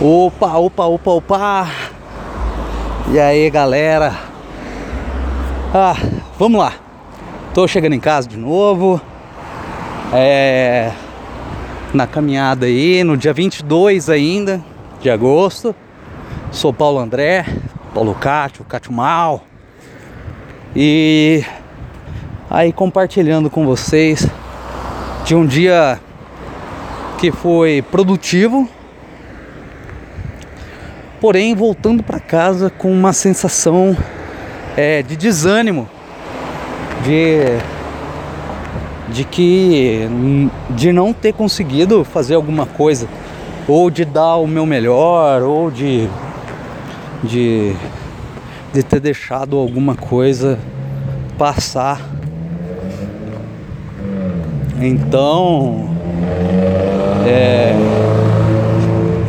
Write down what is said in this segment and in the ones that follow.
Opa, opa, opa, opa. E aí, galera? Ah, vamos lá. Tô chegando em casa de novo. É na caminhada aí, no dia 22 ainda de agosto. Sou Paulo André, Paulo Cátio, Cátio Mal. E aí compartilhando com vocês de um dia que foi produtivo porém voltando para casa com uma sensação é, de desânimo, de de que de não ter conseguido fazer alguma coisa. Ou de dar o meu melhor ou de de, de ter deixado alguma coisa passar. Então é,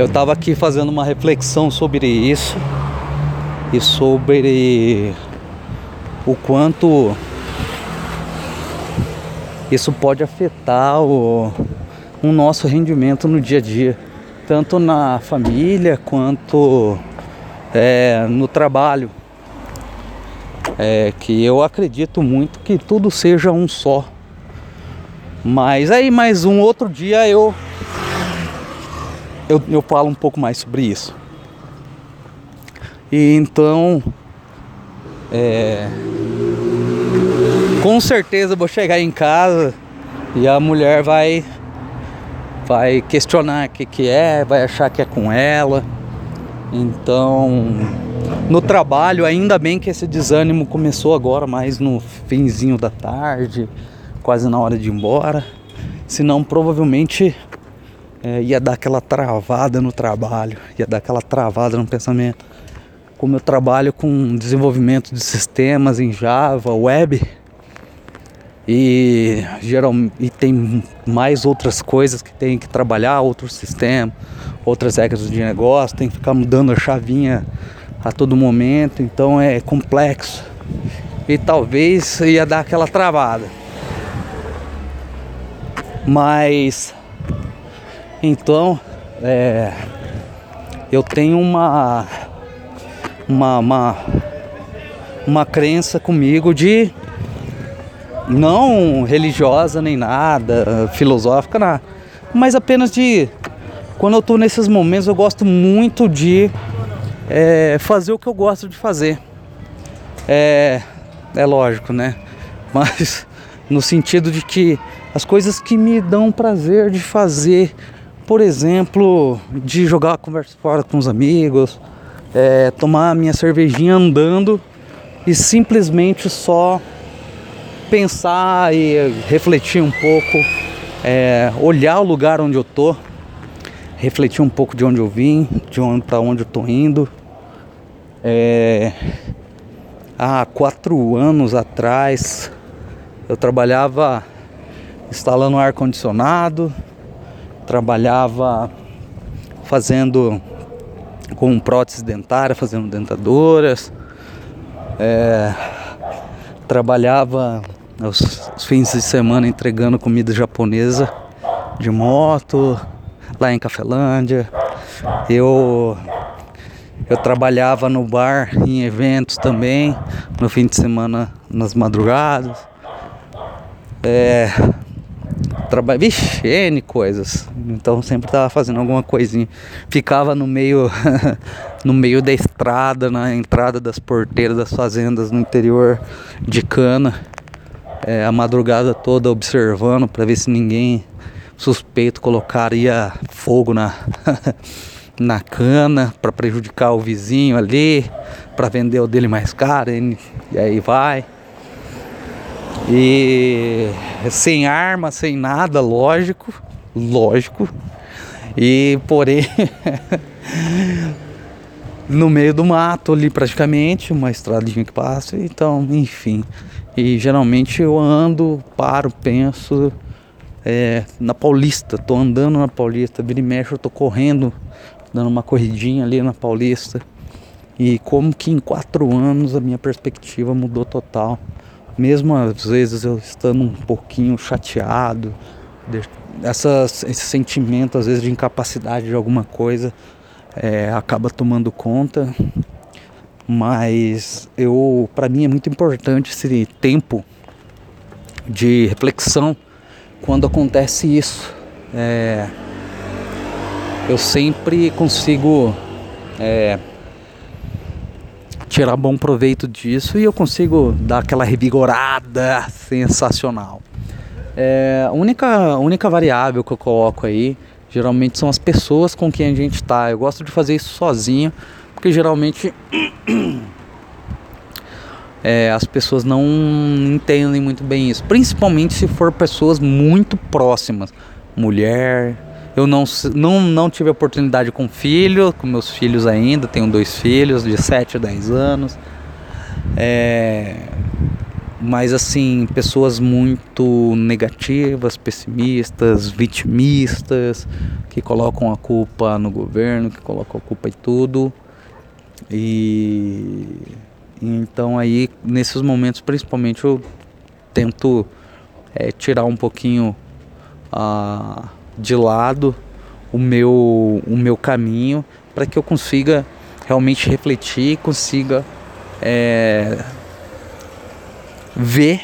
eu estava aqui fazendo uma reflexão sobre isso e sobre o quanto isso pode afetar o, o nosso rendimento no dia a dia, tanto na família quanto é, no trabalho. É, que eu acredito muito que tudo seja um só. Mas aí mais um outro dia eu eu, eu falo um pouco mais sobre isso. E então, é, com certeza vou chegar em casa e a mulher vai vai questionar o que, que é, vai achar que é com ela. Então, no trabalho, ainda bem que esse desânimo começou agora, mais no finzinho da tarde, quase na hora de ir embora. Senão, provavelmente é, ia dar aquela travada no trabalho, ia dar aquela travada no pensamento. Como eu trabalho com desenvolvimento de sistemas em Java, web, e geralmente e tem mais outras coisas que tem que trabalhar, outros sistemas, outras regras de negócio, tem que ficar mudando a chavinha a todo momento, então é complexo. E talvez ia dar aquela travada. Mas então, é, eu tenho uma, uma, uma, uma crença comigo de não religiosa nem nada, filosófica, nada, mas apenas de quando eu estou nesses momentos eu gosto muito de é, fazer o que eu gosto de fazer. É, é lógico, né? Mas no sentido de que as coisas que me dão prazer de fazer por exemplo, de jogar a conversa fora com os amigos, é, tomar minha cervejinha andando e simplesmente só pensar e refletir um pouco, é, olhar o lugar onde eu tô, refletir um pouco de onde eu vim, de onde para onde eu tô indo. É, há quatro anos atrás eu trabalhava instalando ar condicionado trabalhava fazendo com prótese dentária, fazendo dentadoras, é, trabalhava os, os fins de semana entregando comida japonesa de moto lá em Cafelândia. Eu eu trabalhava no bar em eventos também, no fim de semana nas madrugadas. É, trabalho, vixe, N coisas. Então sempre tava fazendo alguma coisinha. Ficava no meio no meio da estrada, na entrada das porteiras das fazendas no interior de cana. É, a madrugada toda observando para ver se ninguém suspeito colocaria fogo na na cana para prejudicar o vizinho ali, para vender o dele mais caro, e aí vai. E sem arma, sem nada, lógico, lógico. E porém no meio do mato ali praticamente, uma estradinha que passa, então, enfim. E geralmente eu ando, paro, penso é, na Paulista, tô andando na Paulista, vira e mexe, eu tô correndo, dando uma corridinha ali na Paulista. E como que em quatro anos a minha perspectiva mudou total mesmo às vezes eu estando um pouquinho chateado, essa, esse sentimento às vezes de incapacidade de alguma coisa, é, acaba tomando conta, mas eu, para mim é muito importante esse tempo de reflexão quando acontece isso. É, eu sempre consigo é, tirar bom proveito disso e eu consigo dar aquela revigorada sensacional. É, a única, única variável que eu coloco aí geralmente são as pessoas com quem a gente está. Eu gosto de fazer isso sozinho, porque geralmente é, as pessoas não entendem muito bem isso, principalmente se for pessoas muito próximas, mulher. Eu não, não, não tive oportunidade com filho, com meus filhos ainda, tenho dois filhos de 7 a 10 anos. É, mas assim, pessoas muito negativas, pessimistas, vitimistas, que colocam a culpa no governo, que colocam a culpa em tudo. E então aí nesses momentos principalmente eu tento é, tirar um pouquinho ah, de lado o meu, o meu caminho para que eu consiga realmente refletir, consiga é, ver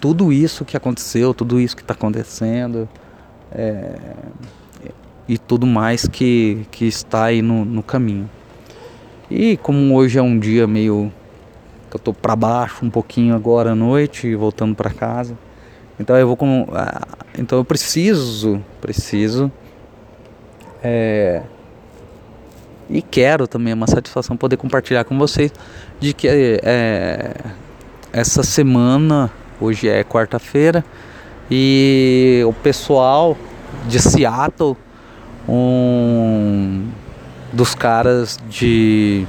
tudo isso que aconteceu, tudo isso que está acontecendo é, e tudo mais que, que está aí no, no caminho. E como hoje é um dia meio que eu tô para baixo um pouquinho agora à noite, voltando para casa, então eu vou com, ah, então eu preciso, preciso é, e quero também é uma satisfação poder compartilhar com vocês de que é, essa semana, hoje é quarta-feira, e o pessoal de Seattle, um dos caras de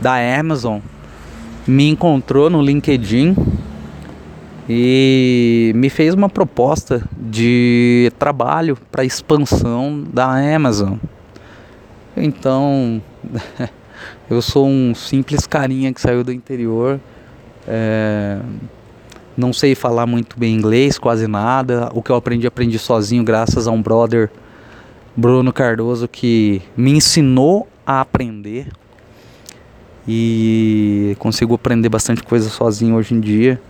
da Amazon, me encontrou no LinkedIn e me fez uma proposta de trabalho para expansão da Amazon. Então, eu sou um simples carinha que saiu do interior é, não sei falar muito bem inglês, quase nada. O que eu aprendi, aprendi sozinho, graças a um brother, Bruno Cardoso, que me ensinou a aprender. E consigo aprender bastante coisa sozinho hoje em dia.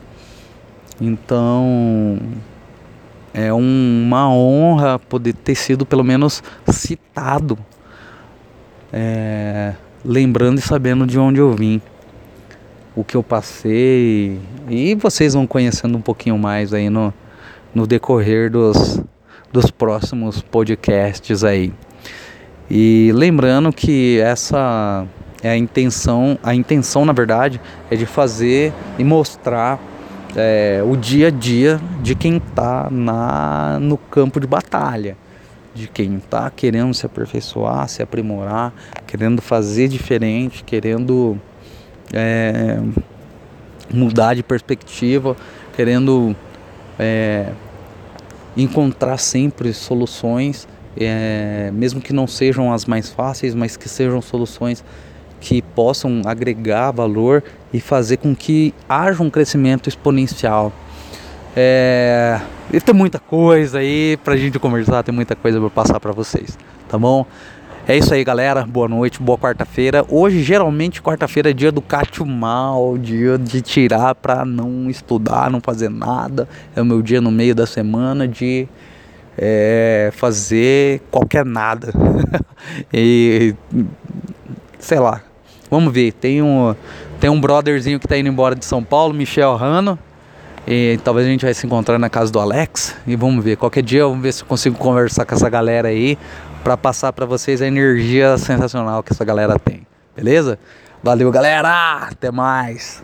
Então é um, uma honra poder ter sido pelo menos citado, é, lembrando e sabendo de onde eu vim o que eu passei e vocês vão conhecendo um pouquinho mais aí no, no decorrer dos, dos próximos podcasts aí. E lembrando que essa é a intenção, a intenção na verdade é de fazer e mostrar é, o dia a dia de quem está na no campo de batalha, de quem está querendo se aperfeiçoar, se aprimorar, querendo fazer diferente, querendo é, mudar de perspectiva, querendo é, encontrar sempre soluções, é, mesmo que não sejam as mais fáceis, mas que sejam soluções que possam agregar valor e fazer com que haja um crescimento exponencial. É, e tem muita coisa aí pra gente conversar, tem muita coisa para passar para vocês, tá bom? É isso aí, galera. Boa noite, boa quarta-feira. Hoje, geralmente, quarta-feira é dia do cátio mal, dia de tirar pra não estudar, não fazer nada. É o meu dia no meio da semana de é, fazer qualquer nada. e sei lá. Vamos ver. Tem um, tem um brotherzinho que tá indo embora de São Paulo, Michel Rano. E talvez a gente vai se encontrar na casa do Alex. E vamos ver. Qualquer dia vamos ver se eu consigo conversar com essa galera aí para passar para vocês a energia sensacional que essa galera tem. Beleza? Valeu, galera! Até mais!